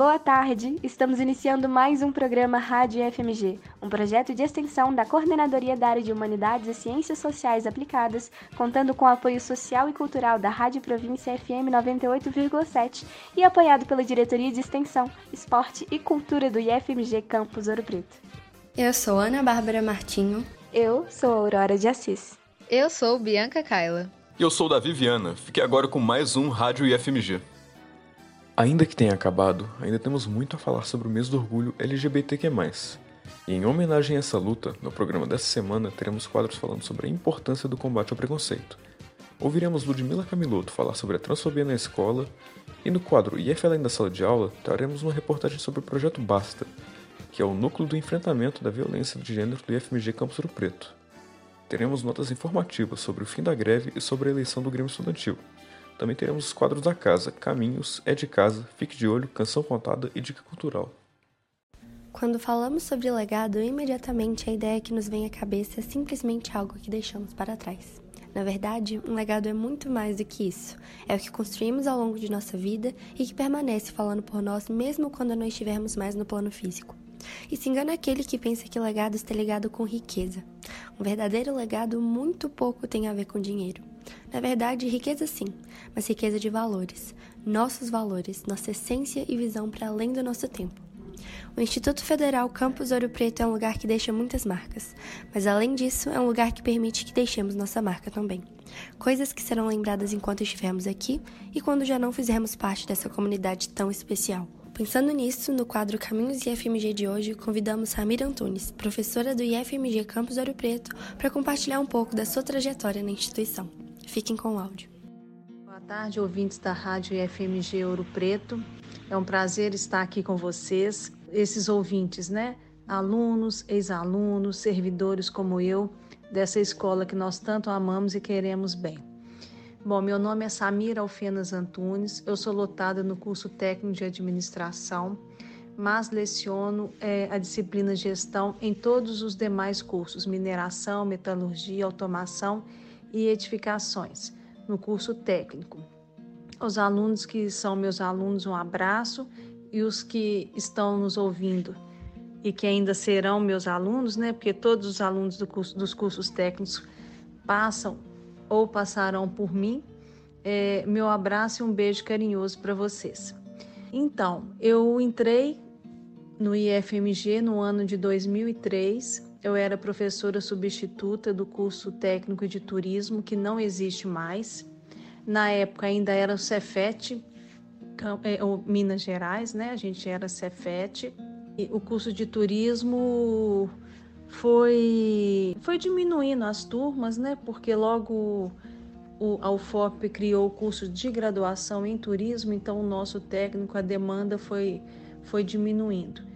Boa tarde! Estamos iniciando mais um programa Rádio FMG, um projeto de extensão da Coordenadoria da Área de Humanidades e Ciências Sociais Aplicadas, contando com o apoio social e cultural da Rádio Província FM 98,7 e apoiado pela Diretoria de Extensão, Esporte e Cultura do IFMG Campus Ouro Preto. Eu sou Ana Bárbara Martinho. Eu sou Aurora de Assis. Eu sou Bianca Kaila. E eu sou Davi Viana. Fique agora com mais um Rádio IFMG. Ainda que tenha acabado, ainda temos muito a falar sobre o mês do orgulho LGBTQ+. E em homenagem a essa luta, no programa dessa semana teremos quadros falando sobre a importância do combate ao preconceito. Ouviremos Ludmila Camiloto falar sobre a transfobia na escola, e no quadro IF Além da Sala de Aula, traremos uma reportagem sobre o projeto Basta, que é o núcleo do enfrentamento da violência de gênero do IFMG Campus Rio Preto. Teremos notas informativas sobre o fim da greve e sobre a eleição do Grêmio Estudantil. Também teremos os quadros da casa, Caminhos, É de Casa, Fique de Olho, Canção Contada e Dica Cultural. Quando falamos sobre legado, imediatamente a ideia que nos vem à cabeça é simplesmente algo que deixamos para trás. Na verdade, um legado é muito mais do que isso. É o que construímos ao longo de nossa vida e que permanece falando por nós mesmo quando não estivermos mais no plano físico. E se engana aquele que pensa que legado está ligado com riqueza. Um verdadeiro legado muito pouco tem a ver com dinheiro. Na verdade, riqueza sim, mas riqueza de valores, nossos valores, nossa essência e visão para além do nosso tempo. O Instituto Federal Campus Ouro Preto é um lugar que deixa muitas marcas, mas além disso, é um lugar que permite que deixemos nossa marca também. Coisas que serão lembradas enquanto estivermos aqui e quando já não fizermos parte dessa comunidade tão especial. Pensando nisso, no quadro Caminhos IFMG de hoje, convidamos Ramira Antunes, professora do IFMG Campus Ouro Preto, para compartilhar um pouco da sua trajetória na instituição. Fiquem com o áudio. Boa tarde, ouvintes da Rádio IFMG Ouro Preto. É um prazer estar aqui com vocês, esses ouvintes, né? Alunos, ex-alunos, servidores como eu, dessa escola que nós tanto amamos e queremos bem. Bom, meu nome é Samira Alfenas Antunes, eu sou lotada no curso técnico de administração, mas leciono é, a disciplina gestão em todos os demais cursos: mineração, metalurgia, automação e edificações, no curso técnico. Os alunos que são meus alunos, um abraço, e os que estão nos ouvindo e que ainda serão meus alunos, né? Porque todos os alunos do curso, dos cursos técnicos passam ou passarão por mim. É, meu abraço e um beijo carinhoso para vocês. Então, eu entrei no IFMG no ano de 2003. Eu era professora substituta do curso técnico de turismo, que não existe mais. Na época ainda era o Cefet, é, Minas Gerais, né? A gente era Cefet. E o curso de turismo foi, foi diminuindo as turmas, né? Porque logo o, a UFOP criou o curso de graduação em turismo, então o nosso técnico, a demanda foi, foi diminuindo.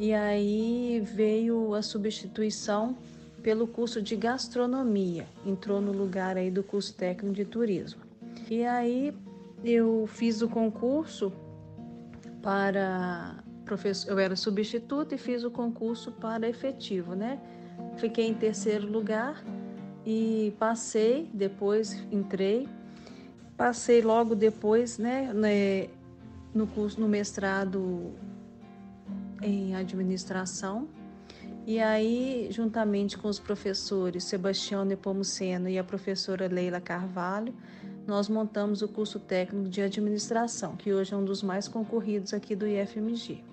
E aí veio a substituição pelo curso de gastronomia, entrou no lugar aí do curso técnico de turismo. E aí eu fiz o concurso para professor, eu era substituta e fiz o concurso para efetivo, né? Fiquei em terceiro lugar e passei, depois entrei, passei logo depois, né, né no curso no mestrado em administração. E aí, juntamente com os professores Sebastião Nepomuceno e a professora Leila Carvalho, nós montamos o curso técnico de administração, que hoje é um dos mais concorridos aqui do IFMG.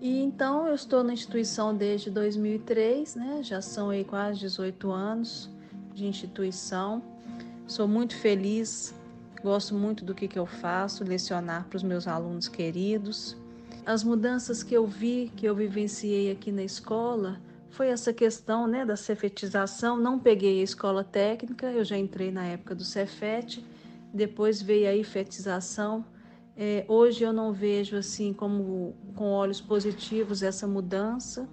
E então eu estou na instituição desde 2003, né? Já são aí quase 18 anos de instituição. Sou muito feliz, gosto muito do que, que eu faço, lecionar para os meus alunos queridos. As mudanças que eu vi, que eu vivenciei aqui na escola, foi essa questão né, da cefetização. Não peguei a escola técnica, eu já entrei na época do Cefet, depois veio a ifetização é, hoje eu não vejo assim como com olhos positivos essa mudança.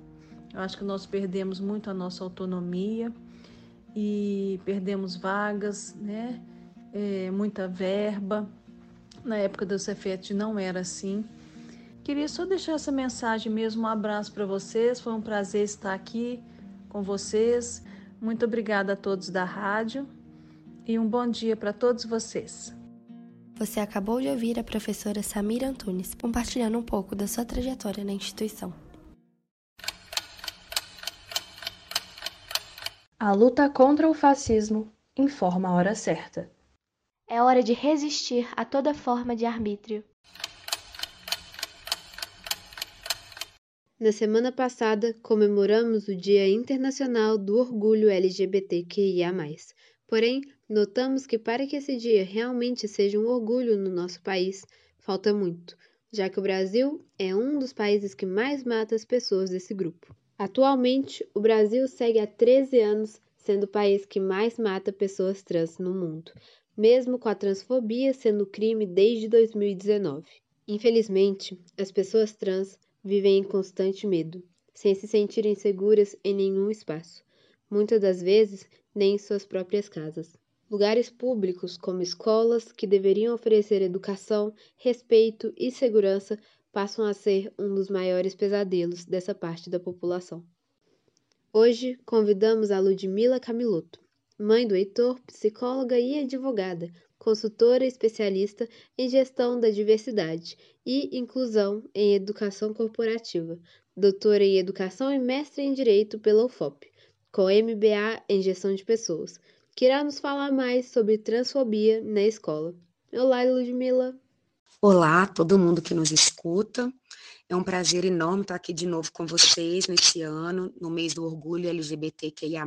Eu acho que nós perdemos muito a nossa autonomia e perdemos vagas, né? É, muita verba. Na época do Cefet não era assim. Queria só deixar essa mensagem mesmo, um abraço para vocês. Foi um prazer estar aqui com vocês. Muito obrigada a todos da rádio e um bom dia para todos vocês. Você acabou de ouvir a professora Samira Antunes compartilhando um pouco da sua trajetória na instituição. A luta contra o fascismo informa a hora certa. É hora de resistir a toda forma de arbítrio. Na semana passada, comemoramos o Dia Internacional do Orgulho LGBTQIA. Porém, notamos que para que esse dia realmente seja um orgulho no nosso país, falta muito, já que o Brasil é um dos países que mais mata as pessoas desse grupo. Atualmente, o Brasil segue há 13 anos sendo o país que mais mata pessoas trans no mundo, mesmo com a transfobia sendo crime desde 2019. Infelizmente, as pessoas trans vivem em constante medo, sem se sentirem seguras em nenhum espaço, muitas das vezes nem em suas próprias casas. Lugares públicos, como escolas, que deveriam oferecer educação, respeito e segurança, passam a ser um dos maiores pesadelos dessa parte da população. Hoje convidamos a Ludmila Camiloto, mãe do Heitor, psicóloga e advogada, consultora especialista em gestão da diversidade e inclusão em educação corporativa, doutora em educação e mestre em direito pela UFOP, com MBA em gestão de pessoas, que irá nos falar mais sobre transfobia na escola. Olá, Ludmila! Olá, todo mundo que nos escuta. É um prazer enorme estar aqui de novo com vocês nesse ano, no mês do orgulho LGBTQIA+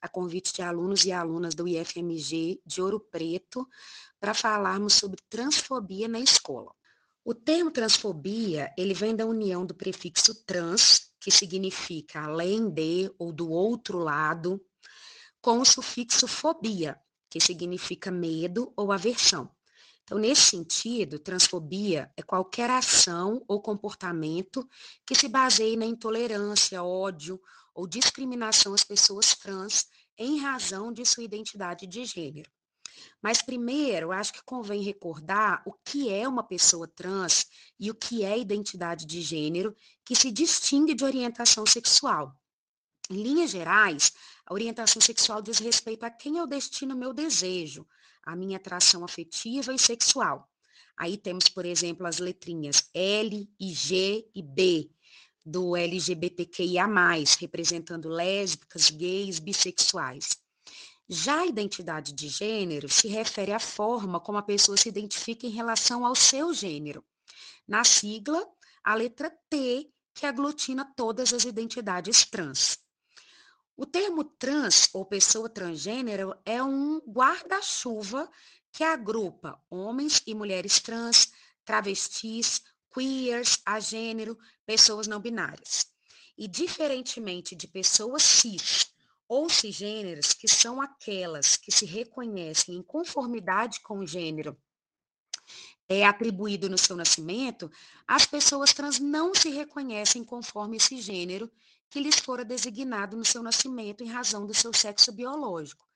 a convite de alunos e alunas do IFMG de Ouro Preto para falarmos sobre transfobia na escola. O termo transfobia, ele vem da união do prefixo trans, que significa além de ou do outro lado, com o sufixo fobia, que significa medo ou aversão. Então, nesse sentido, transfobia é qualquer ação ou comportamento que se baseie na intolerância, ódio ou discriminação às pessoas trans em razão de sua identidade de gênero. Mas primeiro, acho que convém recordar o que é uma pessoa trans e o que é identidade de gênero que se distingue de orientação sexual. Em linhas gerais, a orientação sexual diz respeito a quem eu destino meu desejo, a minha atração afetiva e sexual. Aí temos, por exemplo, as letrinhas L e G e B, do LGBTQIA+, representando lésbicas, gays, bissexuais. Já a identidade de gênero se refere à forma como a pessoa se identifica em relação ao seu gênero. Na sigla, a letra T, que aglutina todas as identidades trans. O termo trans ou pessoa transgênero é um guarda-chuva que agrupa homens e mulheres trans, travestis, queers, agênero, pessoas não binárias. E diferentemente de pessoas cis ou cisgêneras, que são aquelas que se reconhecem em conformidade com o gênero é atribuído no seu nascimento, as pessoas trans não se reconhecem conforme esse gênero que lhes fora designado no seu nascimento em razão do seu sexo biológico.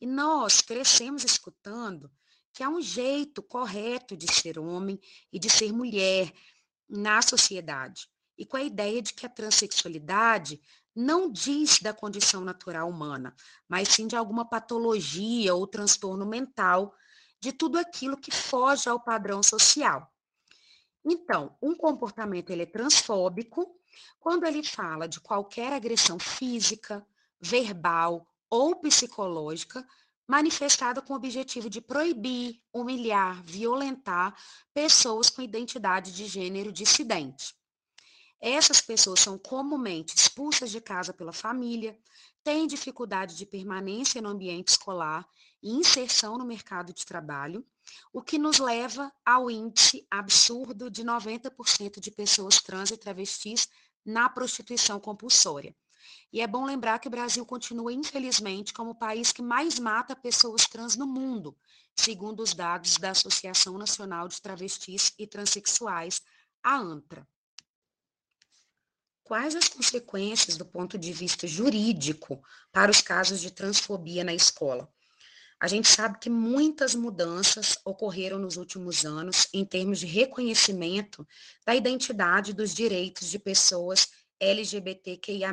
E nós crescemos escutando que há um jeito correto de ser homem e de ser mulher na sociedade. E com a ideia de que a transexualidade não diz da condição natural humana, mas sim de alguma patologia ou transtorno mental, de tudo aquilo que foge ao padrão social. Então, um comportamento ele é transfóbico quando ele fala de qualquer agressão física, verbal ou psicológica manifestada com o objetivo de proibir, humilhar, violentar pessoas com identidade de gênero dissidente. Essas pessoas são comumente expulsas de casa pela família, têm dificuldade de permanência no ambiente escolar e inserção no mercado de trabalho, o que nos leva ao índice absurdo de 90% de pessoas trans e travestis na prostituição compulsória. E é bom lembrar que o Brasil continua, infelizmente, como o país que mais mata pessoas trans no mundo, segundo os dados da Associação Nacional de Travestis e Transsexuais, a ANTRA. Quais as consequências do ponto de vista jurídico para os casos de transfobia na escola? A gente sabe que muitas mudanças ocorreram nos últimos anos em termos de reconhecimento da identidade dos direitos de pessoas LGBTQIA+.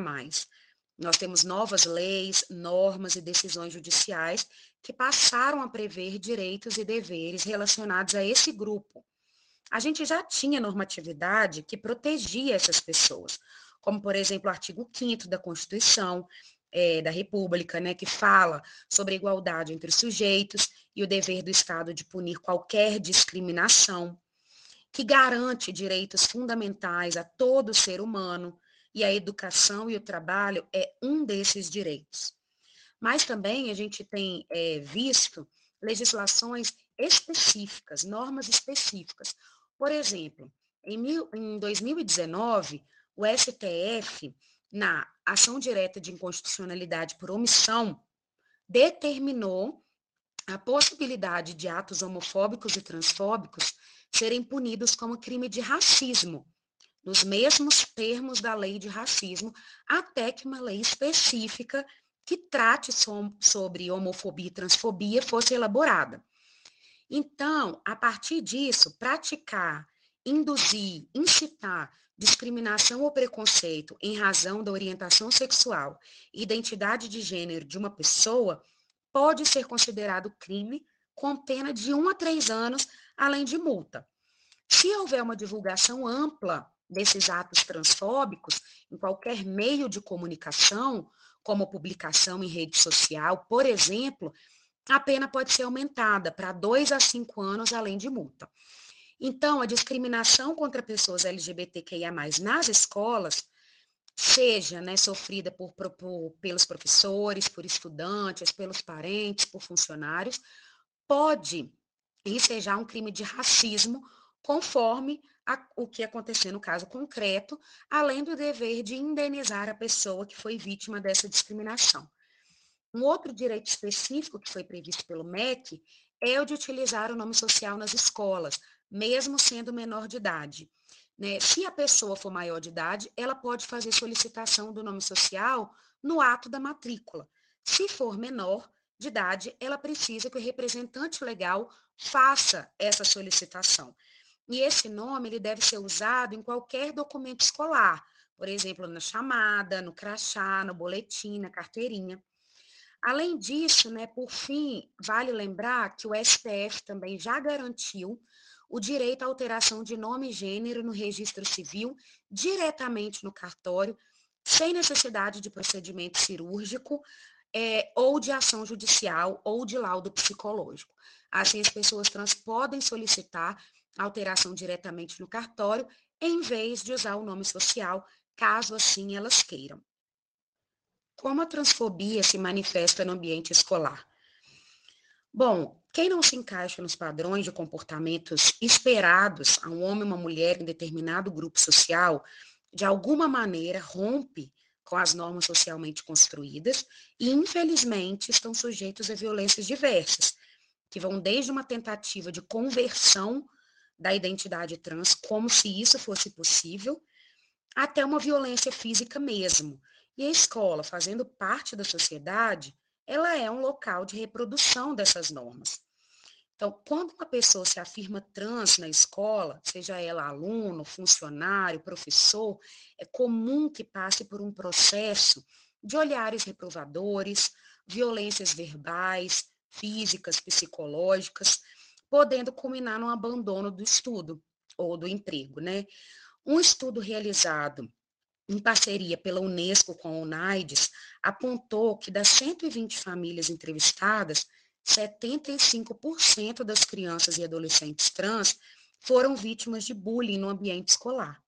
Nós temos novas leis, normas e decisões judiciais que passaram a prever direitos e deveres relacionados a esse grupo. A gente já tinha normatividade que protegia essas pessoas, como, por exemplo, o artigo 5 da Constituição é, da República, né, que fala sobre a igualdade entre os sujeitos e o dever do Estado de punir qualquer discriminação, que garante direitos fundamentais a todo ser humano, e a educação e o trabalho é um desses direitos. Mas também a gente tem é, visto legislações específicas, normas específicas. Por exemplo, em, mil, em 2019, o STF, na ação direta de inconstitucionalidade por omissão, determinou a possibilidade de atos homofóbicos e transfóbicos serem punidos como crime de racismo, nos mesmos termos da lei de racismo, até que uma lei específica que trate sobre homofobia e transfobia fosse elaborada. Então, a partir disso, praticar, induzir, incitar discriminação ou preconceito em razão da orientação sexual e identidade de gênero de uma pessoa pode ser considerado crime com pena de um a três anos, além de multa. Se houver uma divulgação ampla desses atos transfóbicos em qualquer meio de comunicação, como publicação em rede social, por exemplo, a pena pode ser aumentada para dois a cinco anos, além de multa. Então, a discriminação contra pessoas LGBTQIA, nas escolas, seja né, sofrida por, por, pelos professores, por estudantes, pelos parentes, por funcionários, pode ensejar um crime de racismo, conforme a, o que acontecer no caso concreto, além do dever de indenizar a pessoa que foi vítima dessa discriminação. Um outro direito específico que foi previsto pelo MEC é o de utilizar o nome social nas escolas, mesmo sendo menor de idade. Né? Se a pessoa for maior de idade, ela pode fazer solicitação do nome social no ato da matrícula. Se for menor de idade, ela precisa que o representante legal faça essa solicitação. E esse nome ele deve ser usado em qualquer documento escolar, por exemplo, na chamada, no crachá, no boletim, na carteirinha. Além disso, né, por fim, vale lembrar que o STF também já garantiu o direito à alteração de nome e gênero no registro civil diretamente no cartório, sem necessidade de procedimento cirúrgico é, ou de ação judicial ou de laudo psicológico. Assim, as pessoas trans podem solicitar alteração diretamente no cartório, em vez de usar o nome social, caso assim elas queiram. Como a transfobia se manifesta no ambiente escolar? Bom, quem não se encaixa nos padrões de comportamentos esperados a um homem e uma mulher em determinado grupo social, de alguma maneira rompe com as normas socialmente construídas e, infelizmente, estão sujeitos a violências diversas, que vão desde uma tentativa de conversão da identidade trans, como se isso fosse possível, até uma violência física mesmo. E a escola, fazendo parte da sociedade, ela é um local de reprodução dessas normas. Então, quando uma pessoa se afirma trans na escola, seja ela aluno, funcionário, professor, é comum que passe por um processo de olhares reprovadores, violências verbais, físicas, psicológicas, podendo culminar no abandono do estudo ou do emprego, né? Um estudo realizado em parceria pela Unesco com a UNAIDS apontou que das 120 famílias entrevistadas, 75% das crianças e adolescentes trans foram vítimas de bullying no ambiente escolar.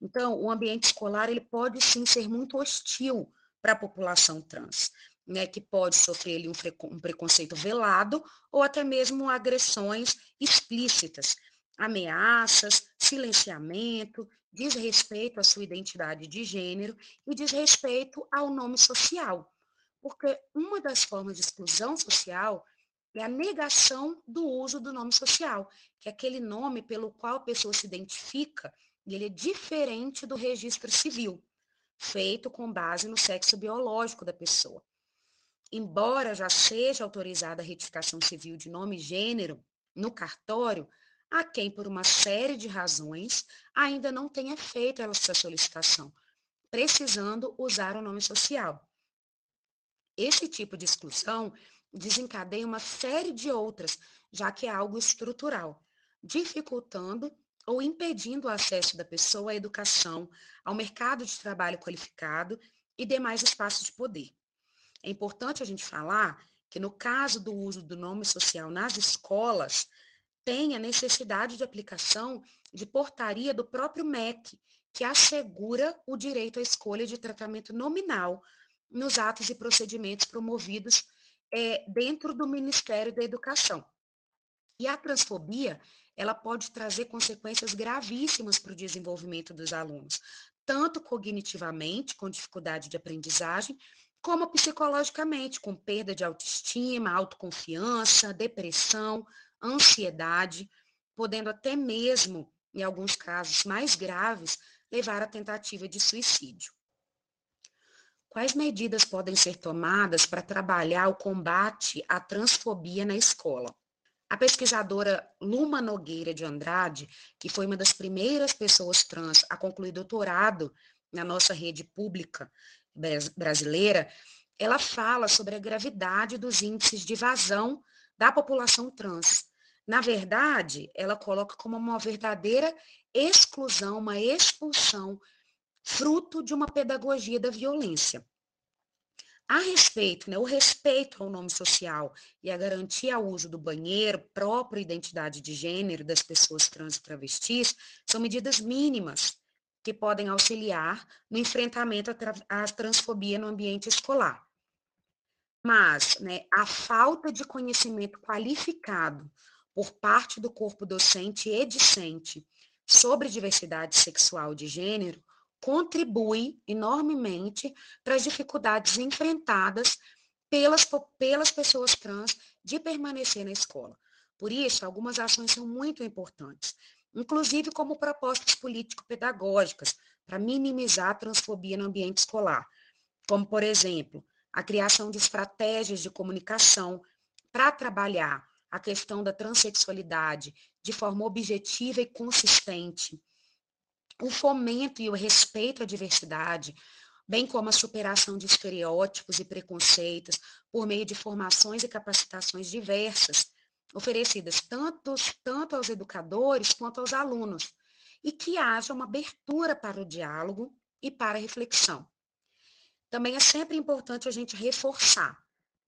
Então, o ambiente escolar ele pode sim ser muito hostil para a população trans né, que pode sofrer ali, um, um preconceito velado ou até mesmo agressões explícitas, ameaças, silenciamento, desrespeito à sua identidade de gênero e desrespeito ao nome social. Porque uma das formas de exclusão social é a negação do uso do nome social, que é aquele nome pelo qual a pessoa se identifica e ele é diferente do registro civil, feito com base no sexo biológico da pessoa embora já seja autorizada a retificação civil de nome e gênero no cartório, há quem, por uma série de razões, ainda não tenha feito essa solicitação, precisando usar o nome social. Esse tipo de exclusão desencadeia uma série de outras, já que é algo estrutural, dificultando ou impedindo o acesso da pessoa à educação, ao mercado de trabalho qualificado e demais espaços de poder. É importante a gente falar que, no caso do uso do nome social nas escolas, tem a necessidade de aplicação de portaria do próprio MEC, que assegura o direito à escolha de tratamento nominal nos atos e procedimentos promovidos é, dentro do Ministério da Educação. E a transfobia, ela pode trazer consequências gravíssimas para o desenvolvimento dos alunos, tanto cognitivamente, com dificuldade de aprendizagem, como psicologicamente, com perda de autoestima, autoconfiança, depressão, ansiedade, podendo até mesmo, em alguns casos mais graves, levar à tentativa de suicídio. Quais medidas podem ser tomadas para trabalhar o combate à transfobia na escola? A pesquisadora Luma Nogueira de Andrade, que foi uma das primeiras pessoas trans a concluir doutorado na nossa rede pública brasileira, ela fala sobre a gravidade dos índices de evasão da população trans. Na verdade, ela coloca como uma verdadeira exclusão, uma expulsão fruto de uma pedagogia da violência. A respeito, né, o respeito ao nome social e a garantia ao uso do banheiro, própria identidade de gênero das pessoas trans e travestis, são medidas mínimas que podem auxiliar no enfrentamento à transfobia no ambiente escolar. Mas né, a falta de conhecimento qualificado por parte do corpo docente e discente sobre diversidade sexual de gênero contribui enormemente para as dificuldades enfrentadas pelas, pelas pessoas trans de permanecer na escola. Por isso, algumas ações são muito importantes, inclusive como propostas político-pedagógicas para minimizar a transfobia no ambiente escolar, como, por exemplo, a criação de estratégias de comunicação para trabalhar a questão da transexualidade de forma objetiva e consistente, o fomento e o respeito à diversidade, bem como a superação de estereótipos e preconceitos por meio de formações e capacitações diversas, oferecidas tanto, tanto aos educadores quanto aos alunos, e que haja uma abertura para o diálogo e para a reflexão. Também é sempre importante a gente reforçar,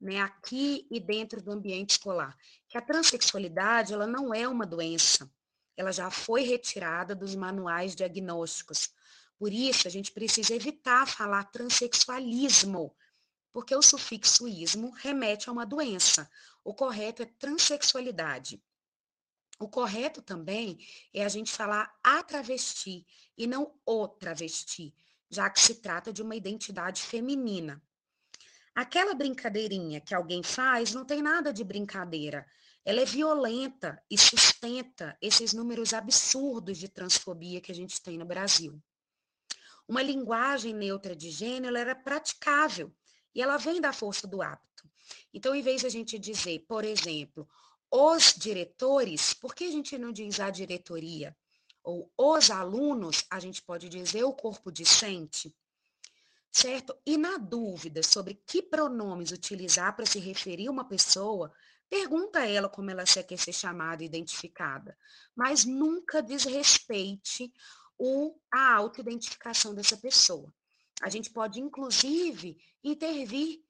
né, aqui e dentro do ambiente escolar, que a transexualidade ela não é uma doença, ela já foi retirada dos manuais diagnósticos. Por isso, a gente precisa evitar falar transexualismo, porque o sufixo ismo remete a uma doença. O correto é transexualidade. O correto também é a gente falar a travesti e não o travesti, já que se trata de uma identidade feminina. Aquela brincadeirinha que alguém faz não tem nada de brincadeira ela é violenta e sustenta esses números absurdos de transfobia que a gente tem no Brasil. Uma linguagem neutra de gênero era praticável e ela vem da força do hábito. Então, em vez de a gente dizer, por exemplo, os diretores, por que a gente não diz a diretoria? Ou os alunos, a gente pode dizer o corpo discente, certo? E na dúvida sobre que pronomes utilizar para se referir a uma pessoa, Pergunta a ela como ela quer ser chamada e identificada, mas nunca desrespeite o, a autoidentificação dessa pessoa. A gente pode, inclusive, intervir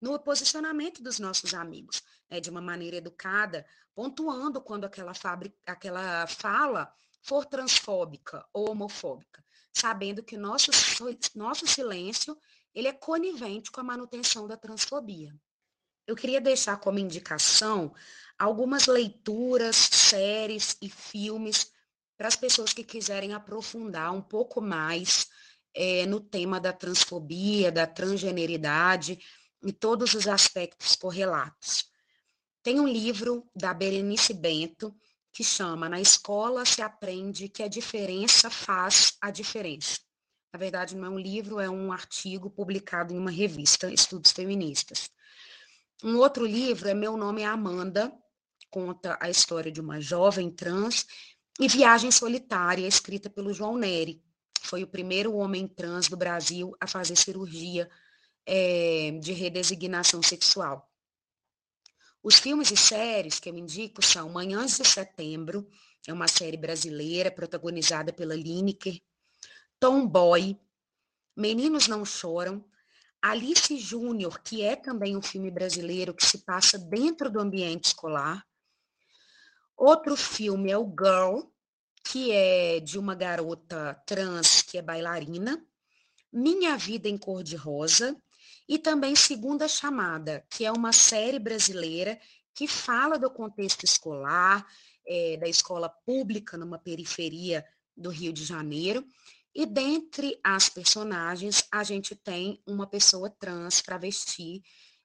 no posicionamento dos nossos amigos, né, de uma maneira educada, pontuando quando aquela, aquela fala for transfóbica ou homofóbica, sabendo que nosso, nosso silêncio ele é conivente com a manutenção da transfobia. Eu queria deixar como indicação algumas leituras, séries e filmes para as pessoas que quiserem aprofundar um pouco mais é, no tema da transfobia, da transgeneridade e todos os aspectos correlatos. Tem um livro da Berenice Bento que chama Na Escola se aprende que a diferença faz a diferença. Na verdade, não é um livro, é um artigo publicado em uma revista, Estudos Feministas. Um outro livro é Meu Nome é Amanda, conta a história de uma jovem trans, e Viagem Solitária, escrita pelo João Neri. Foi o primeiro homem trans do Brasil a fazer cirurgia é, de redesignação sexual. Os filmes e séries que eu indico são Manhãs de Setembro, é uma série brasileira protagonizada pela Lineker, Tomboy, Meninos Não Choram, Alice Júnior, que é também um filme brasileiro que se passa dentro do ambiente escolar. Outro filme é o Girl, que é de uma garota trans que é bailarina. Minha Vida em Cor de Rosa. E também Segunda Chamada, que é uma série brasileira que fala do contexto escolar, é, da escola pública numa periferia do Rio de Janeiro. E dentre as personagens, a gente tem uma pessoa trans travesti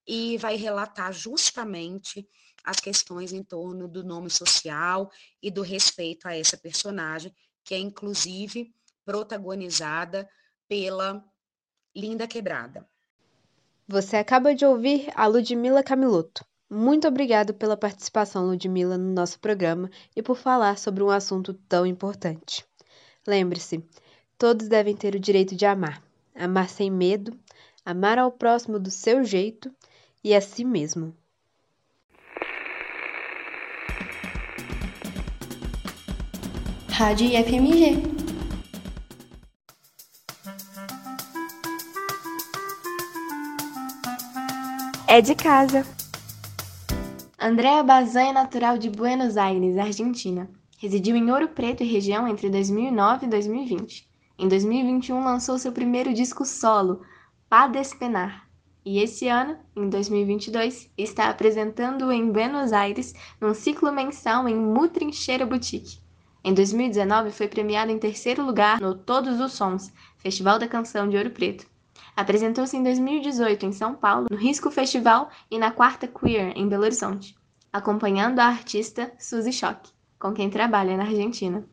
e vai relatar justamente as questões em torno do nome social e do respeito a essa personagem, que é inclusive protagonizada pela Linda Quebrada. Você acaba de ouvir a Ludmila Camiloto. Muito obrigado pela participação, Ludmila, no nosso programa e por falar sobre um assunto tão importante. Lembre-se, Todos devem ter o direito de amar. Amar sem medo, amar ao próximo do seu jeito e a si mesmo. Rádio IFMG. É de casa. Andréa Bazan é natural de Buenos Aires, Argentina. Residiu em Ouro Preto e região entre 2009 e 2020. Em 2021 lançou seu primeiro disco solo, Pa Despenar, e esse ano, em 2022, está apresentando em Buenos Aires num ciclo mensal em Mutrincheira Boutique. Em 2019 foi premiado em terceiro lugar no Todos os Sons, Festival da Canção de Ouro Preto. Apresentou-se em 2018 em São Paulo, no Risco Festival e na Quarta Queer, em Belo Horizonte, acompanhando a artista Suzy Schock, com quem trabalha na Argentina.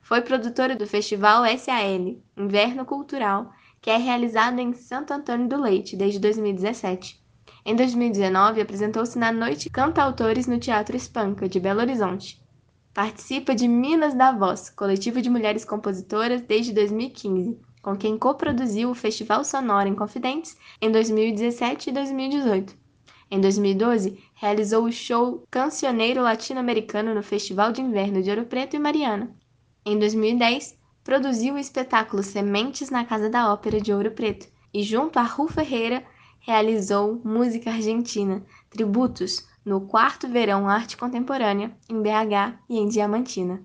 Foi produtora do Festival SAL, Inverno Cultural, que é realizado em Santo Antônio do Leite desde 2017. Em 2019, apresentou-se na Noite Cantautores no Teatro Espanca, de Belo Horizonte. Participa de Minas da Voz, coletivo de mulheres compositoras, desde 2015, com quem coproduziu o Festival Sonora em Confidentes em 2017 e 2018. Em 2012, realizou o show Cancioneiro Latino-Americano no Festival de Inverno de Ouro Preto e Mariana. Em 2010, produziu o espetáculo Sementes na Casa da Ópera de Ouro Preto e, junto a Ru Ferreira, realizou música argentina, tributos, no quarto verão Arte Contemporânea, em BH e em Diamantina.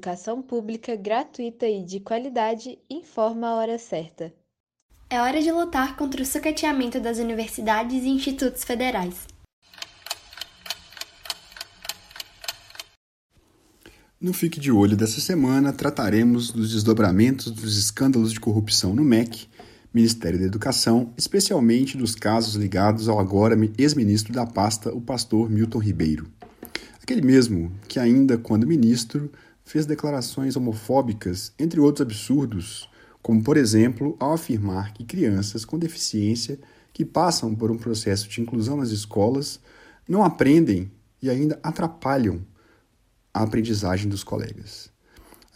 Educação pública gratuita e de qualidade informa a hora certa. É hora de lutar contra o sucateamento das universidades e institutos federais. No Fique de Olho dessa semana, trataremos dos desdobramentos dos escândalos de corrupção no MEC, Ministério da Educação, especialmente dos casos ligados ao agora ex-ministro da pasta, o pastor Milton Ribeiro. Aquele mesmo que, ainda quando ministro, fez declarações homofóbicas, entre outros absurdos, como, por exemplo, ao afirmar que crianças com deficiência que passam por um processo de inclusão nas escolas não aprendem e ainda atrapalham a aprendizagem dos colegas.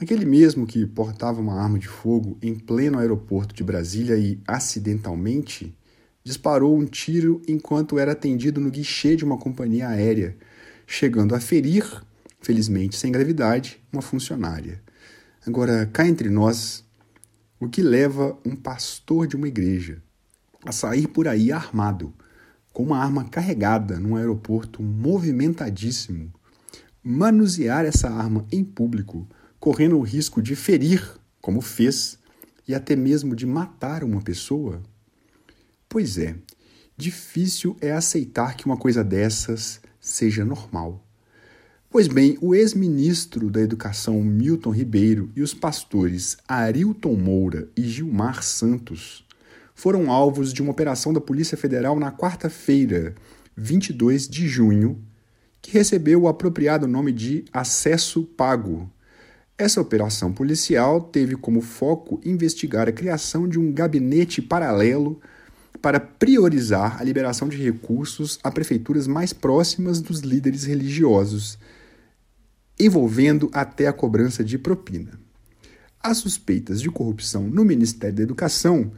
Aquele mesmo que portava uma arma de fogo em pleno aeroporto de Brasília e, acidentalmente, disparou um tiro enquanto era atendido no guichê de uma companhia aérea, chegando a ferir, felizmente sem gravidade, uma funcionária. Agora, cá entre nós, o que leva um pastor de uma igreja a sair por aí armado, com uma arma carregada num aeroporto movimentadíssimo, manusear essa arma em público, correndo o risco de ferir, como fez, e até mesmo de matar uma pessoa? Pois é, difícil é aceitar que uma coisa dessas seja normal. Pois bem, o ex-ministro da Educação Milton Ribeiro e os pastores Arilton Moura e Gilmar Santos foram alvos de uma operação da Polícia Federal na quarta-feira, 22 de junho, que recebeu o apropriado nome de Acesso Pago. Essa operação policial teve como foco investigar a criação de um gabinete paralelo para priorizar a liberação de recursos a prefeituras mais próximas dos líderes religiosos envolvendo até a cobrança de propina. As suspeitas de corrupção no Ministério da Educação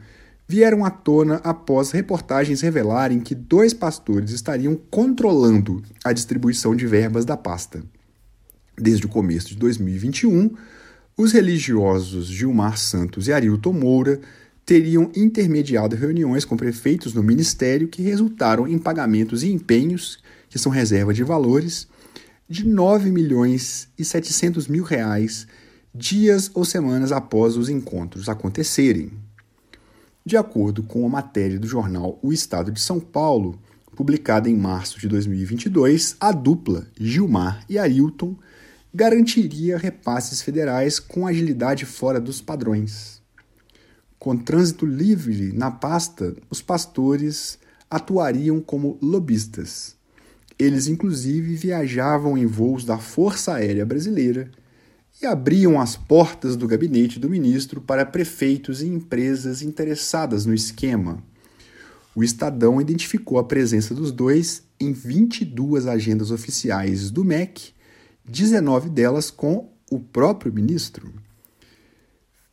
vieram à tona após reportagens revelarem que dois pastores estariam controlando a distribuição de verbas da pasta. Desde o começo de 2021, os religiosos Gilmar Santos e Arilton Moura teriam intermediado reuniões com prefeitos no ministério que resultaram em pagamentos e empenhos, que são reserva de valores, de 9 milhões e 700 mil reais dias ou semanas após os encontros acontecerem. De acordo com a matéria do jornal O Estado de São Paulo, publicada em março de 2022, a dupla Gilmar e Ailton garantiria repasses federais com agilidade fora dos padrões. Com trânsito livre na pasta, os pastores atuariam como lobistas eles, inclusive, viajavam em voos da Força Aérea Brasileira e abriam as portas do gabinete do ministro para prefeitos e empresas interessadas no esquema. O Estadão identificou a presença dos dois em 22 agendas oficiais do MEC, 19 delas com o próprio ministro.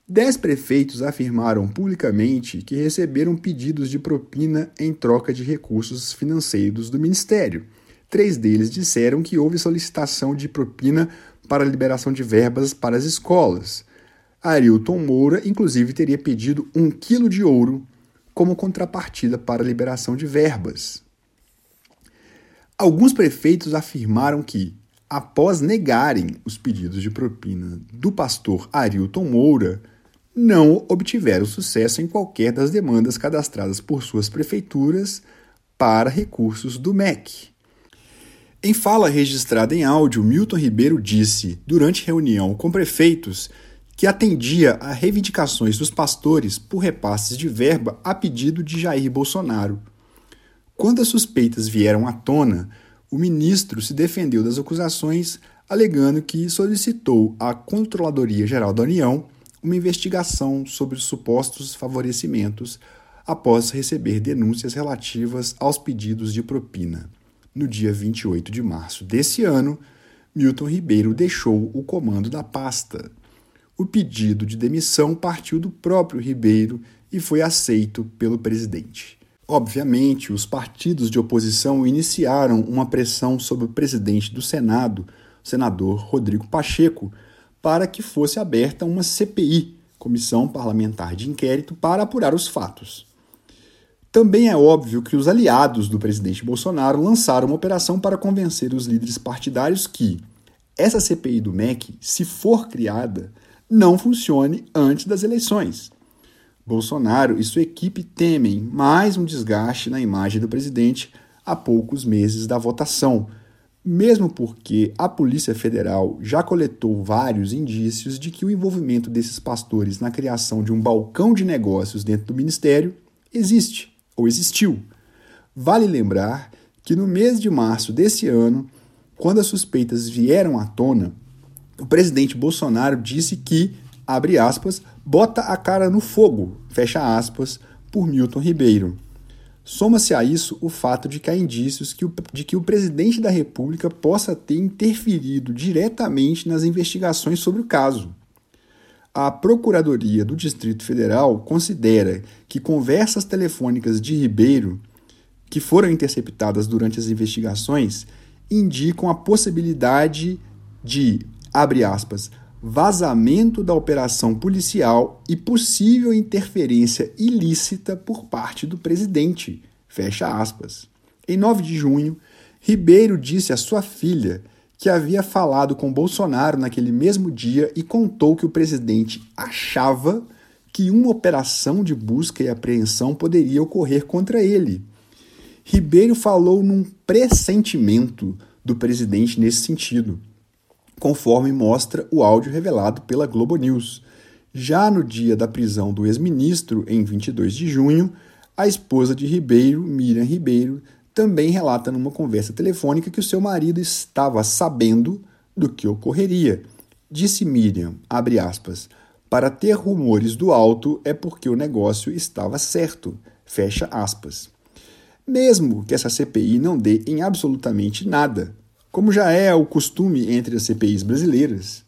Dez prefeitos afirmaram publicamente que receberam pedidos de propina em troca de recursos financeiros do ministério Três deles disseram que houve solicitação de propina para a liberação de verbas para as escolas. Arilton Moura, inclusive, teria pedido um quilo de ouro como contrapartida para a liberação de verbas. Alguns prefeitos afirmaram que, após negarem os pedidos de propina do pastor Arilton Moura, não obtiveram sucesso em qualquer das demandas cadastradas por suas prefeituras para recursos do MEC. Em fala registrada em áudio, Milton Ribeiro disse, durante reunião com prefeitos, que atendia a reivindicações dos pastores por repasses de verba a pedido de Jair Bolsonaro. Quando as suspeitas vieram à tona, o ministro se defendeu das acusações, alegando que solicitou à Controladoria Geral da União uma investigação sobre os supostos favorecimentos após receber denúncias relativas aos pedidos de propina. No dia 28 de março desse ano, Milton Ribeiro deixou o comando da pasta. O pedido de demissão partiu do próprio Ribeiro e foi aceito pelo presidente. Obviamente, os partidos de oposição iniciaram uma pressão sobre o presidente do Senado, o senador Rodrigo Pacheco, para que fosse aberta uma CPI, Comissão Parlamentar de Inquérito, para apurar os fatos. Também é óbvio que os aliados do presidente Bolsonaro lançaram uma operação para convencer os líderes partidários que, essa CPI do MEC, se for criada, não funcione antes das eleições. Bolsonaro e sua equipe temem mais um desgaste na imagem do presidente a poucos meses da votação, mesmo porque a Polícia Federal já coletou vários indícios de que o envolvimento desses pastores na criação de um balcão de negócios dentro do ministério existe ou existiu. Vale lembrar que no mês de março desse ano, quando as suspeitas vieram à tona, o presidente Bolsonaro disse que, abre aspas, bota a cara no fogo, fecha aspas, por Milton Ribeiro. Soma-se a isso o fato de que há indícios que o, de que o presidente da República possa ter interferido diretamente nas investigações sobre o caso. A Procuradoria do Distrito Federal considera que conversas telefônicas de Ribeiro, que foram interceptadas durante as investigações, indicam a possibilidade de, abre aspas, vazamento da operação policial e possível interferência ilícita por parte do presidente. Fecha aspas. Em 9 de junho, Ribeiro disse à sua filha que havia falado com Bolsonaro naquele mesmo dia e contou que o presidente achava que uma operação de busca e apreensão poderia ocorrer contra ele. Ribeiro falou num pressentimento do presidente nesse sentido conforme mostra o áudio revelado pela Globo News. Já no dia da prisão do ex-ministro, em 22 de junho, a esposa de Ribeiro, Miriam Ribeiro, também relata numa conversa telefônica que o seu marido estava sabendo do que ocorreria. Disse Miriam, abre aspas, para ter rumores do alto é porque o negócio estava certo, fecha aspas. Mesmo que essa CPI não dê em absolutamente nada, como já é o costume entre as CPIs brasileiras,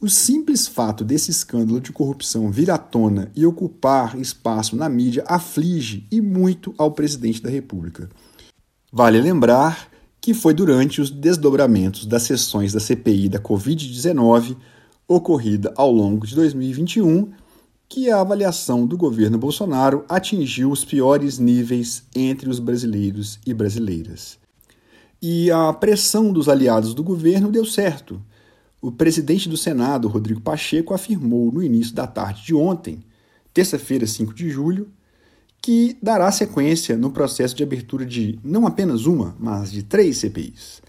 o simples fato desse escândalo de corrupção vir à tona e ocupar espaço na mídia aflige e muito ao presidente da República. Vale lembrar que foi durante os desdobramentos das sessões da CPI da Covid-19, ocorrida ao longo de 2021, que a avaliação do governo Bolsonaro atingiu os piores níveis entre os brasileiros e brasileiras. E a pressão dos aliados do governo deu certo. O presidente do Senado, Rodrigo Pacheco, afirmou no início da tarde de ontem, terça-feira, 5 de julho, que dará sequência no processo de abertura de não apenas uma, mas de três CPIs.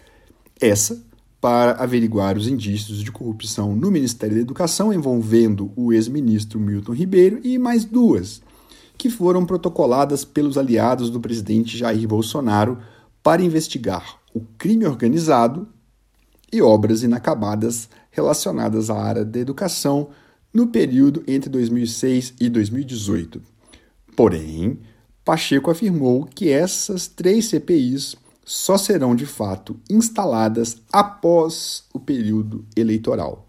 Essa, para averiguar os indícios de corrupção no Ministério da Educação envolvendo o ex-ministro Milton Ribeiro, e mais duas, que foram protocoladas pelos aliados do presidente Jair Bolsonaro para investigar o crime organizado e obras inacabadas relacionadas à área da educação no período entre 2006 e 2018. Porém, Pacheco afirmou que essas três CPIs só serão de fato instaladas após o período eleitoral.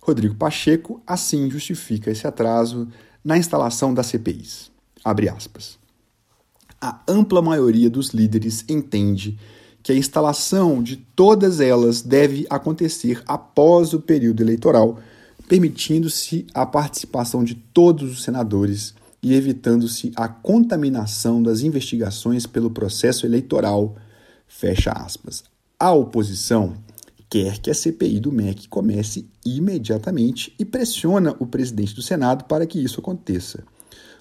Rodrigo Pacheco assim justifica esse atraso na instalação das CPIs. Abre aspas. A ampla maioria dos líderes entende que a instalação de todas elas deve acontecer após o período eleitoral, permitindo-se a participação de todos os senadores e evitando-se a contaminação das investigações pelo processo eleitoral. Fecha aspas. A oposição quer que a CPI do MEC comece imediatamente e pressiona o presidente do Senado para que isso aconteça.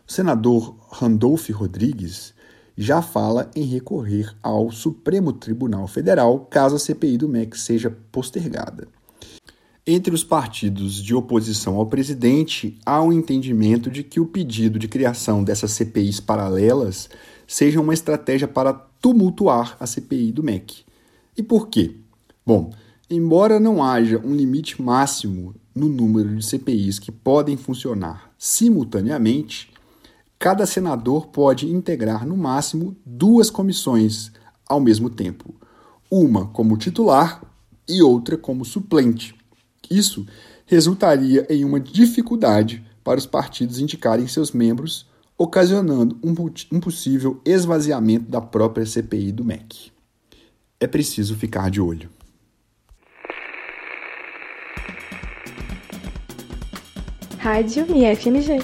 O senador Randolph Rodrigues já fala em recorrer ao Supremo Tribunal Federal caso a CPI do MEC seja postergada. Entre os partidos de oposição ao presidente, há um entendimento de que o pedido de criação dessas CPIs paralelas seja uma estratégia para tumultuar a CPI do MEC. E por quê? Bom, embora não haja um limite máximo no número de CPIs que podem funcionar simultaneamente, cada senador pode integrar no máximo duas comissões ao mesmo tempo, uma como titular e outra como suplente. Isso resultaria em uma dificuldade para os partidos indicarem seus membros, ocasionando um, possível esvaziamento da própria CPI do MEC. É preciso ficar de olho. Rádio e FMG.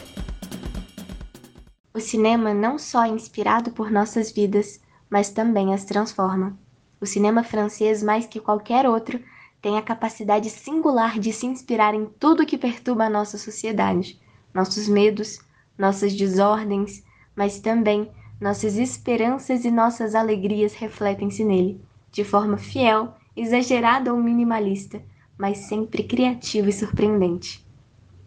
O cinema não só é inspirado por nossas vidas, mas também as transforma. O cinema francês, mais que qualquer outro, tem a capacidade singular de se inspirar em tudo que perturba a nossa sociedade, nossos medos, nossas desordens, mas também nossas esperanças e nossas alegrias refletem-se nele, de forma fiel, exagerada ou minimalista, mas sempre criativa e surpreendente.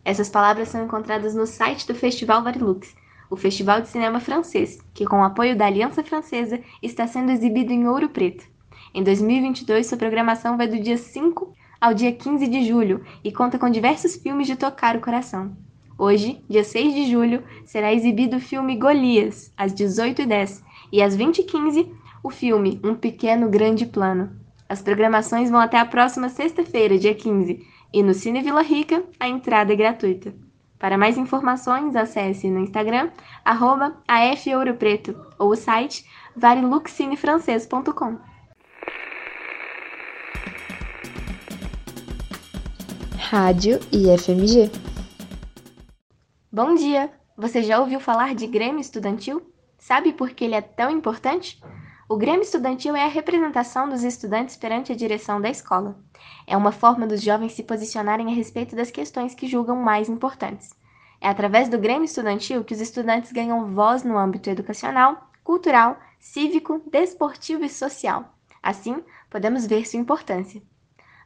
Essas palavras são encontradas no site do Festival Varilux, o festival de cinema francês, que com o apoio da Aliança Francesa está sendo exibido em Ouro Preto. Em 2022, sua programação vai do dia 5 ao dia 15 de julho e conta com diversos filmes de tocar o coração. Hoje, dia 6 de julho, será exibido o filme Golias, às 18h10, e às 20h15, o filme Um Pequeno Grande Plano. As programações vão até a próxima sexta-feira, dia 15, e no Cine Vila Rica, a entrada é gratuita. Para mais informações, acesse no Instagram, arroba ou o site variluxcinefrancês.com. Rádio IFMG Bom dia! Você já ouviu falar de Grêmio Estudantil? Sabe por que ele é tão importante? O Grêmio Estudantil é a representação dos estudantes perante a direção da escola. É uma forma dos jovens se posicionarem a respeito das questões que julgam mais importantes. É através do Grêmio Estudantil que os estudantes ganham voz no âmbito educacional, cultural, cívico, desportivo e social. Assim, podemos ver sua importância.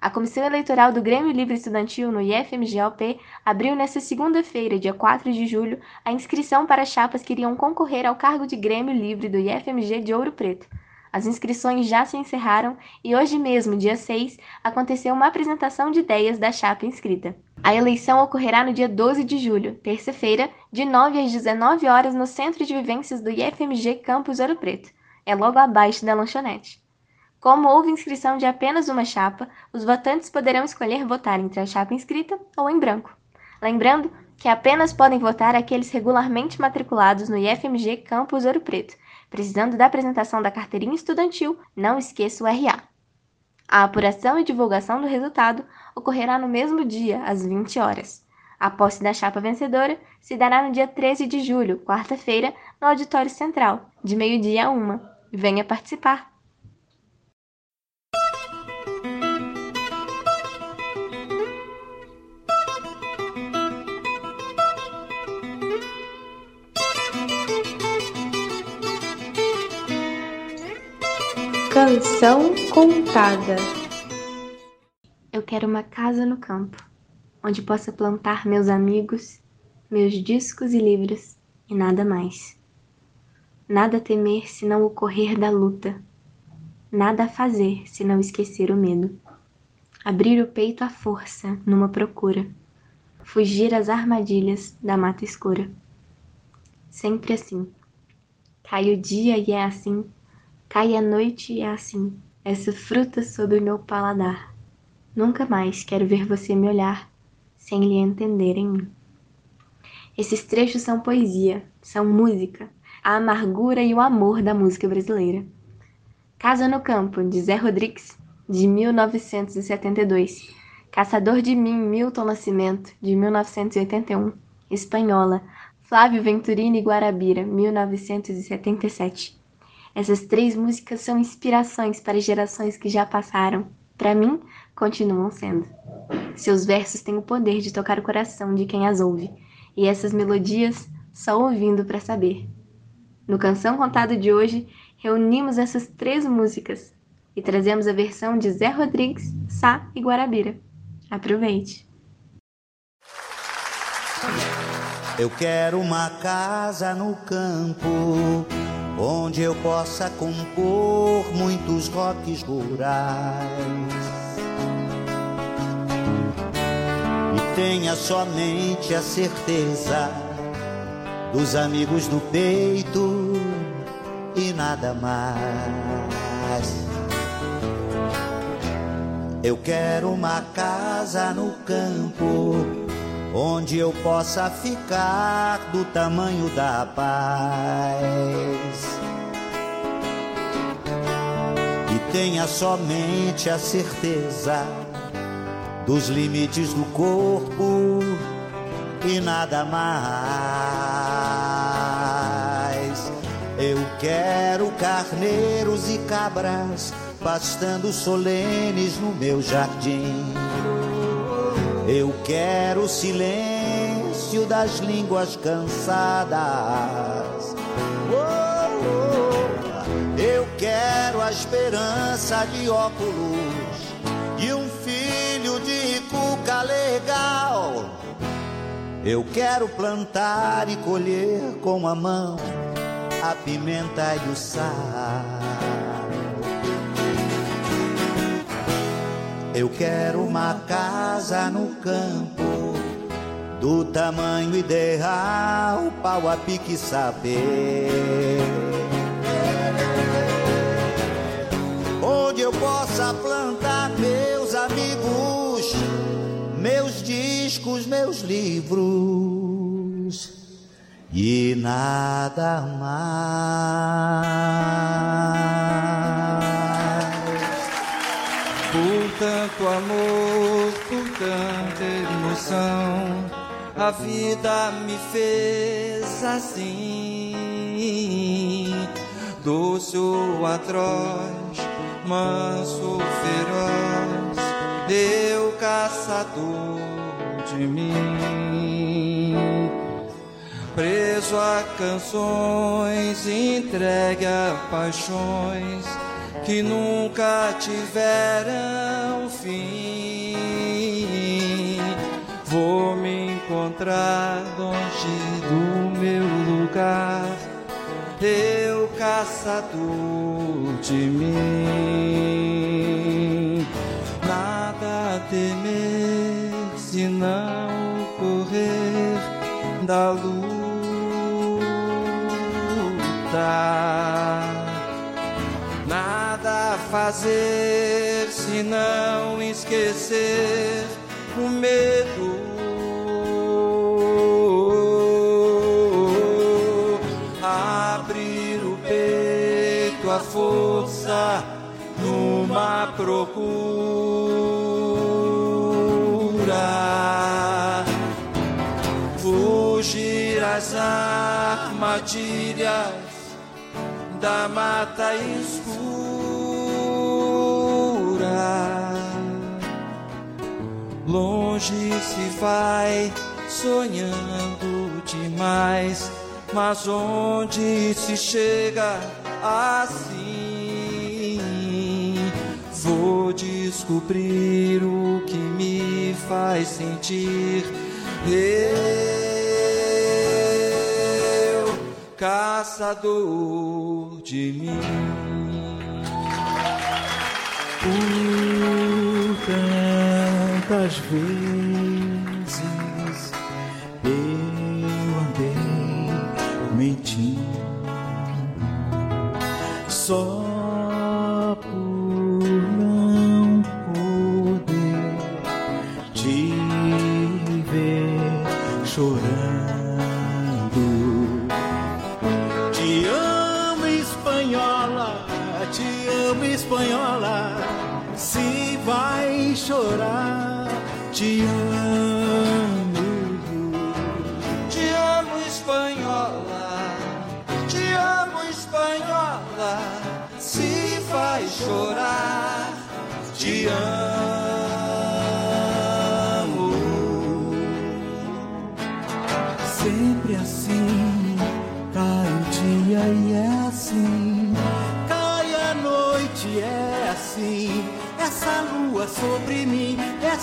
A Comissão Eleitoral do Grêmio Livre Estudantil no IFMGOP abriu nesta segunda-feira, dia 4 de julho, a inscrição para chapas que iriam concorrer ao cargo de Grêmio Livre do IFMG de Ouro Preto. As inscrições já se encerraram e hoje mesmo, dia 6, aconteceu uma apresentação de ideias da chapa inscrita. A eleição ocorrerá no dia 12 de julho, terça-feira, de 9 às 19 horas no Centro de Vivências do IFMG Campus Ouro Preto. É logo abaixo da lanchonete. Como houve inscrição de apenas uma chapa, os votantes poderão escolher votar entre a chapa inscrita ou em branco. Lembrando que apenas podem votar aqueles regularmente matriculados no IFMG Campus Ouro Preto. Precisando da apresentação da carteirinha estudantil, não esqueça o RA. A apuração e divulgação do resultado ocorrerá no mesmo dia, às 20 horas. A posse da chapa vencedora se dará no dia 13 de julho, quarta-feira, no Auditório Central, de meio-dia a uma. Venha participar! Canção contada. Eu quero uma casa no campo, onde possa plantar meus amigos, meus discos e livros e nada mais. Nada a temer se não o correr da luta, nada a fazer se não esquecer o medo. Abrir o peito à força numa procura, fugir às armadilhas da mata escura. Sempre assim. Cai o dia e é assim Cai a noite e é assim, essa fruta sobre o meu paladar. Nunca mais quero ver você me olhar sem lhe entender em mim. Esses trechos são poesia, são música, a amargura e o amor da música brasileira. Casa no Campo, de Zé Rodrigues, de 1972. Caçador de Mim, Milton Nascimento, de 1981. Espanhola, Flávio Venturini Guarabira, 1977. Essas três músicas são inspirações para gerações que já passaram. Para mim, continuam sendo. Seus versos têm o poder de tocar o coração de quem as ouve, e essas melodias só ouvindo para saber. No Canção Contada de hoje, reunimos essas três músicas e trazemos a versão de Zé Rodrigues, Sá e Guarabira. Aproveite! Eu quero uma casa no campo onde eu possa compor muitos rocks rurais e tenha somente a certeza dos amigos do peito e nada mais. Eu quero uma casa no campo onde eu possa ficar do tamanho da paz. E tenha somente a certeza dos limites do corpo e nada mais. Eu quero carneiros e cabras pastando solenes no meu jardim. Eu quero o silêncio das línguas cansadas. Oh, oh. Eu quero a esperança de óculos e um filho de cuca legal. Eu quero plantar e colher com a mão a pimenta e o sal. Eu quero uma casa no campo do tamanho ideal, pau a pique saber. Onde eu possa plantar meus amigos, meus discos, meus livros e nada mais. Tanto amor, por tanta emoção, a vida me fez assim. Doce ou atroz, manso ou feroz, eu caçador de mim preso a canções, entregue a paixões que nunca tiveram fim. Vou me encontrar longe do meu lugar, eu caçador de mim. Nada temer se não correr da luz fazer se não esquecer o medo. Abrir o peito, a força numa procura. Fugir às armadilhas da mata escura. Longe se vai sonhando demais, mas onde se chega assim? Vou descobrir o que me faz sentir. Eu, caçador de mim. Tantas vezes eu andei mentindo. Só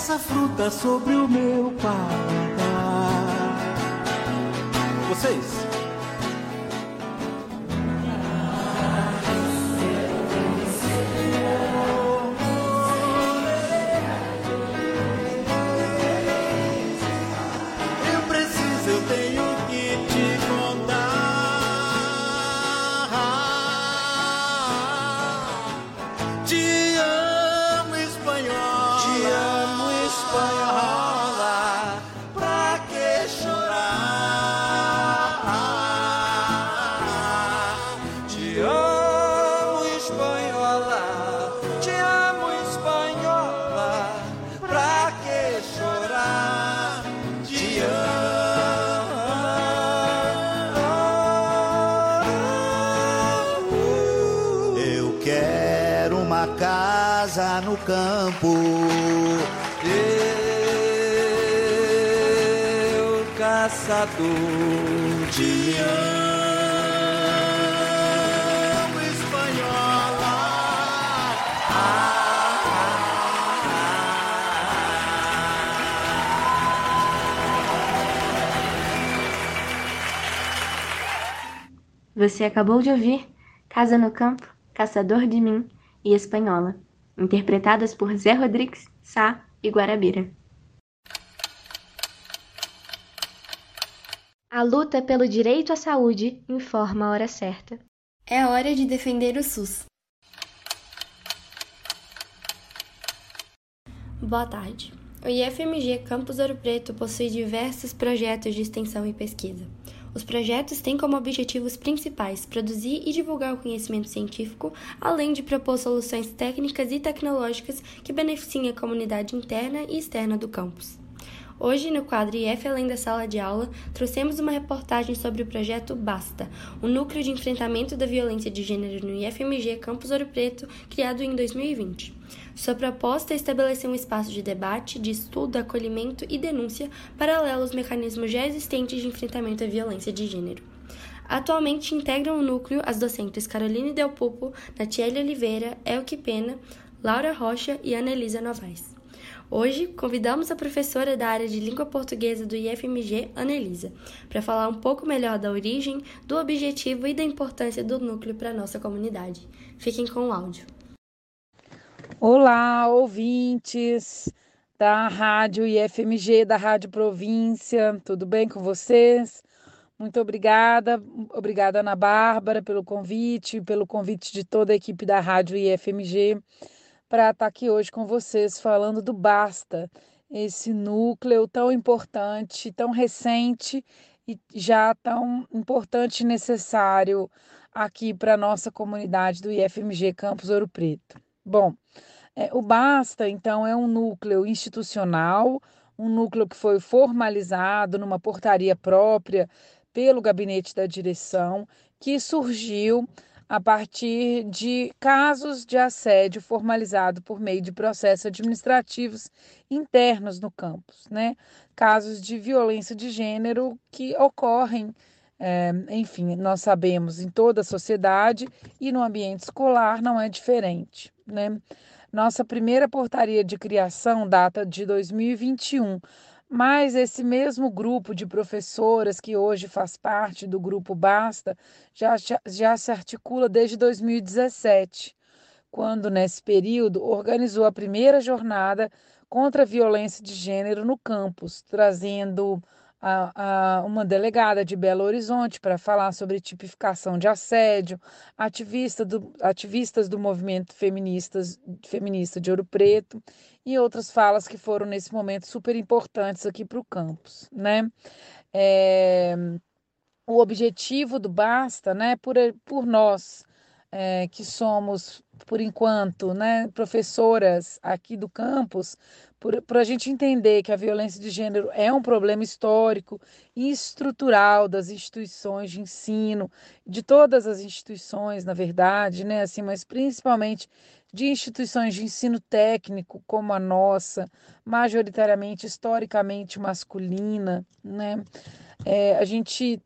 essa fruta sobre o meu paladar. Vocês? Campo. Eu, caçador de amo, espanhola. Você acabou de ouvir Casa no Campo, Caçador de Mim e Espanhola, interpretadas por Zé Rodrigues, Sá e Guarabira. A luta pelo direito à saúde informa a hora certa. É hora de defender o SUS. Boa tarde. O IFMG Campus Ouro Preto possui diversos projetos de extensão e pesquisa. Os projetos têm como objetivos principais produzir e divulgar o conhecimento científico, além de propor soluções técnicas e tecnológicas que beneficiem a comunidade interna e externa do campus. Hoje, no quadro IF Além da Sala de Aula, trouxemos uma reportagem sobre o projeto BASTA, o Núcleo de Enfrentamento da Violência de Gênero no IFMG Campus Ouro Preto, criado em 2020. Sua proposta é estabelecer um espaço de debate, de estudo, acolhimento e denúncia paralelo aos mecanismos já existentes de enfrentamento à violência de gênero. Atualmente integram o núcleo as docentes Caroline Del Pupo, Natiele Oliveira, Elke Pena, Laura Rocha e Anelisa Novaes. Hoje, convidamos a professora da área de língua portuguesa do IFMG, Anelisa, para falar um pouco melhor da origem, do objetivo e da importância do núcleo para a nossa comunidade. Fiquem com o áudio. Olá, ouvintes da Rádio IFMG, da Rádio Província, tudo bem com vocês? Muito obrigada, obrigada Ana Bárbara pelo convite, pelo convite de toda a equipe da Rádio IFMG para estar aqui hoje com vocês falando do Basta, esse núcleo tão importante, tão recente e já tão importante e necessário aqui para a nossa comunidade do IFMG Campus Ouro Preto. Bom, é, o Basta, então, é um núcleo institucional, um núcleo que foi formalizado numa portaria própria pelo gabinete da direção, que surgiu a partir de casos de assédio formalizado por meio de processos administrativos internos no campus, né? Casos de violência de gênero que ocorrem, é, enfim, nós sabemos em toda a sociedade e no ambiente escolar não é diferente, né? Nossa primeira portaria de criação data de 2021, mas esse mesmo grupo de professoras que hoje faz parte do grupo Basta já, já se articula desde 2017, quando, nesse período, organizou a primeira jornada contra a violência de gênero no campus, trazendo a, a, uma delegada de Belo Horizonte para falar sobre tipificação de assédio, ativista do, ativistas do movimento feministas, feminista de Ouro Preto e outras falas que foram nesse momento super importantes aqui para o campus, né? É, o objetivo do Basta, né, por, por nós é, que somos, por enquanto, né, professoras aqui do campus, para a gente entender que a violência de gênero é um problema histórico e estrutural das instituições de ensino, de todas as instituições, na verdade, né, assim, mas principalmente de instituições de ensino técnico como a nossa, majoritariamente historicamente masculina, né? É, a gente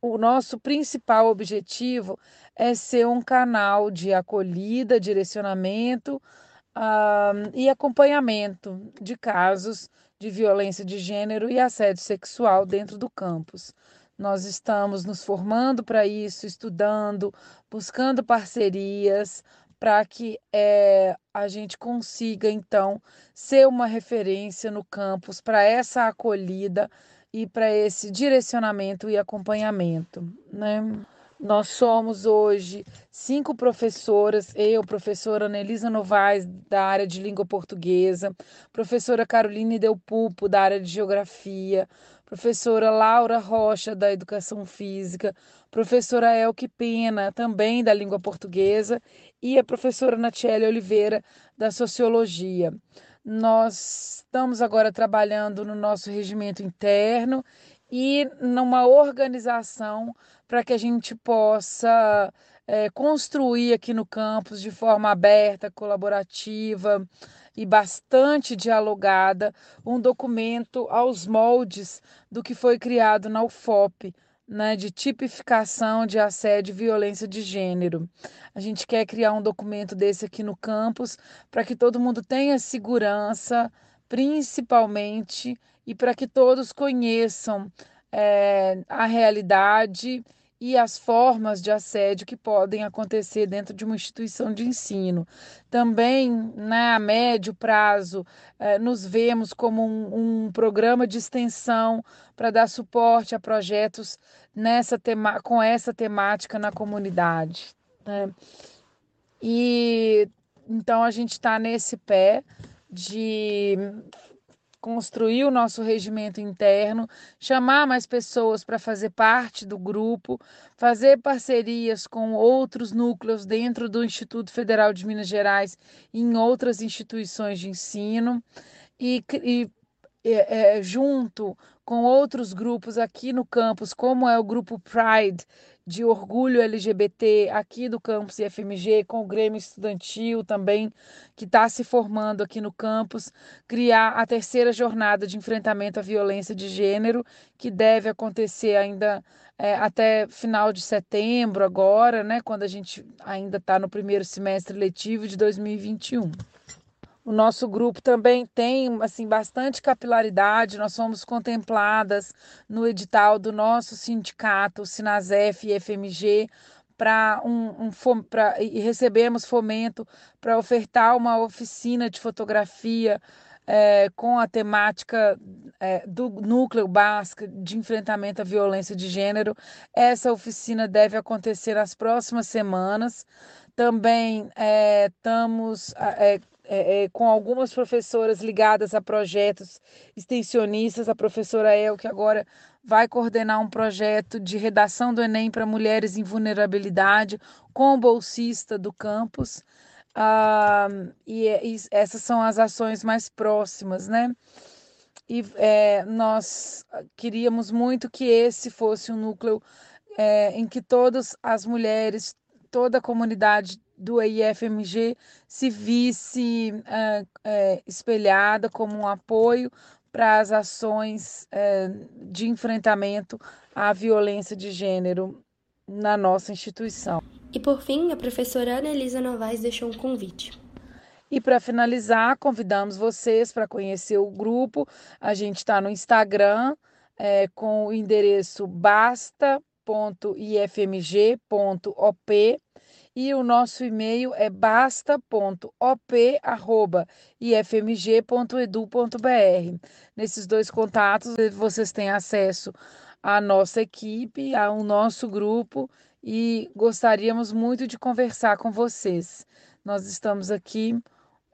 o nosso principal objetivo é ser um canal de acolhida, direcionamento uh, e acompanhamento de casos de violência de gênero e assédio sexual dentro do campus. Nós estamos nos formando para isso, estudando, buscando parcerias para que é, a gente consiga, então, ser uma referência no campus para essa acolhida e para esse direcionamento e acompanhamento. Né? Nós somos hoje cinco professoras, eu, professora Anelisa Novaes, da área de língua portuguesa, professora Caroline Del Pupo, da área de geografia, professora Laura Rocha, da educação física, professora Elke Pena, também da língua portuguesa, e a professora Natiele Oliveira, da sociologia. Nós estamos agora trabalhando no nosso regimento interno e numa organização para que a gente possa é, construir aqui no campus de forma aberta, colaborativa e bastante dialogada um documento aos moldes do que foi criado na UFOP, né, de tipificação de assédio e violência de gênero. A gente quer criar um documento desse aqui no campus para que todo mundo tenha segurança, principalmente, e para que todos conheçam é, a realidade e as formas de assédio que podem acontecer dentro de uma instituição de ensino. Também, né, a médio prazo, eh, nos vemos como um, um, programa de extensão para dar suporte a projetos nessa tema com essa temática na comunidade. Né? E então a gente está nesse pé de construir o nosso regimento interno, chamar mais pessoas para fazer parte do grupo, fazer parcerias com outros núcleos dentro do Instituto Federal de Minas Gerais e em outras instituições de ensino e, e é, junto com outros grupos aqui no campus, como é o grupo Pride, de orgulho LGBT aqui do campus IFMG, com o Grêmio Estudantil também, que está se formando aqui no campus, criar a terceira jornada de enfrentamento à violência de gênero, que deve acontecer ainda é, até final de setembro, agora, né, quando a gente ainda está no primeiro semestre letivo de 2021. O nosso grupo também tem assim bastante capilaridade, nós somos contempladas no edital do nosso sindicato, o Sinasef e FMG, para um, um pra, e recebemos fomento para ofertar uma oficina de fotografia é, com a temática é, do núcleo básico de enfrentamento à violência de gênero. Essa oficina deve acontecer nas próximas semanas. Também é, estamos é, é, é, com algumas professoras ligadas a projetos extensionistas, a professora El, que agora vai coordenar um projeto de redação do Enem para mulheres em vulnerabilidade, com o bolsista do campus. Ah, e, e, essas são as ações mais próximas, né? E é, nós queríamos muito que esse fosse um núcleo é, em que todas as mulheres, toda a comunidade do IFMG se visse uh, uh, espelhada como um apoio para as ações uh, de enfrentamento à violência de gênero na nossa instituição. E por fim, a professora Ana Elisa Novaes deixou um convite. E para finalizar, convidamos vocês para conhecer o grupo. A gente está no Instagram é, com o endereço basta.ifmg.op e o nosso e-mail é basta.op@ifmg.edu.br. Nesses dois contatos vocês têm acesso à nossa equipe, ao nosso grupo e gostaríamos muito de conversar com vocês. Nós estamos aqui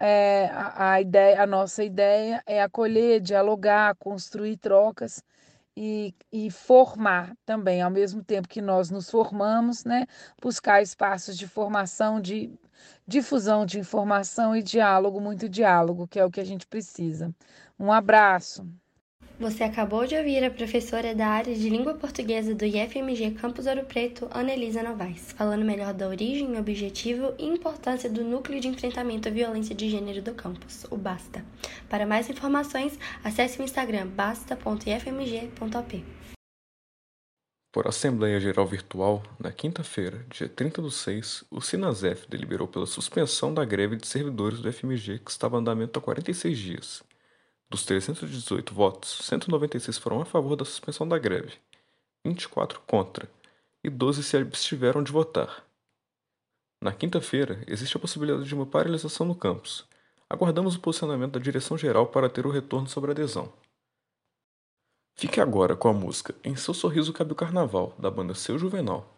é, a, a, ideia, a nossa ideia é acolher, dialogar, construir trocas e, e formar também, ao mesmo tempo que nós nos formamos, né? buscar espaços de formação, de difusão de informação e diálogo, muito diálogo, que é o que a gente precisa. Um abraço. Você acabou de ouvir a professora da área de língua portuguesa do IFMG Campus Ouro Preto, Ana Elisa Novaes, falando melhor da origem, objetivo e importância do Núcleo de Enfrentamento à Violência de Gênero do campus, o BASTA. Para mais informações, acesse o Instagram basta.ifmg.op. Por Assembleia Geral Virtual, na quinta-feira, dia 30 do 6, o Sinasef deliberou pela suspensão da greve de servidores do FMG que estava em andamento há 46 dias. Dos 318 votos, 196 foram a favor da suspensão da greve, 24 contra e 12 se abstiveram de votar. Na quinta-feira, existe a possibilidade de uma paralisação no campus. Aguardamos o posicionamento da direção-geral para ter o retorno sobre a adesão. Fique agora com a música Em Seu Sorriso Cabe o Carnaval, da banda Seu Juvenal.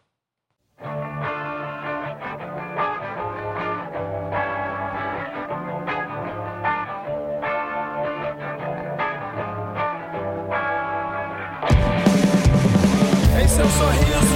Seu sorriso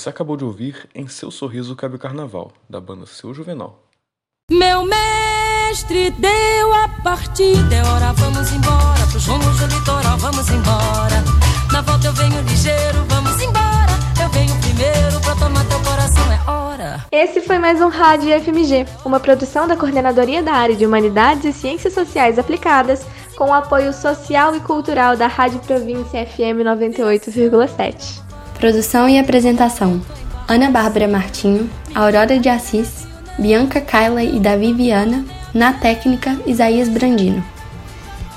Você acabou de ouvir Em Seu Sorriso Cabe o Carnaval, da banda Seu Juvenal. Meu mestre deu a partida, é hora, vamos embora, pros rumos do litoral, vamos embora. Na volta eu venho ligeiro, vamos embora, eu venho primeiro pra tomar teu coração, é hora. Esse foi mais um Rádio FMG, uma produção da Coordenadoria da Área de Humanidades e Ciências Sociais Aplicadas, com o apoio social e cultural da Rádio Província FM 98,7. Produção e apresentação: Ana Bárbara Martinho, Aurora de Assis, Bianca Kyla e Davi Viana, na técnica Isaías Brandino.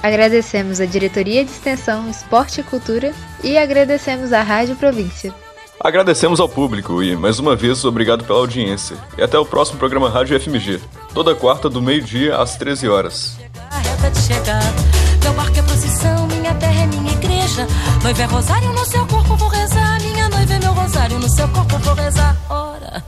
Agradecemos a Diretoria de Extensão, Esporte e Cultura e agradecemos à Rádio Província. Agradecemos ao público e, mais uma vez, obrigado pela audiência. E até o próximo programa Rádio FMG, toda quarta do meio-dia às 13 horas. Meu barco é procissão, minha terra é minha igreja. Noiva é rosário no seu rosário no seu corpo, vou rezar. Ora.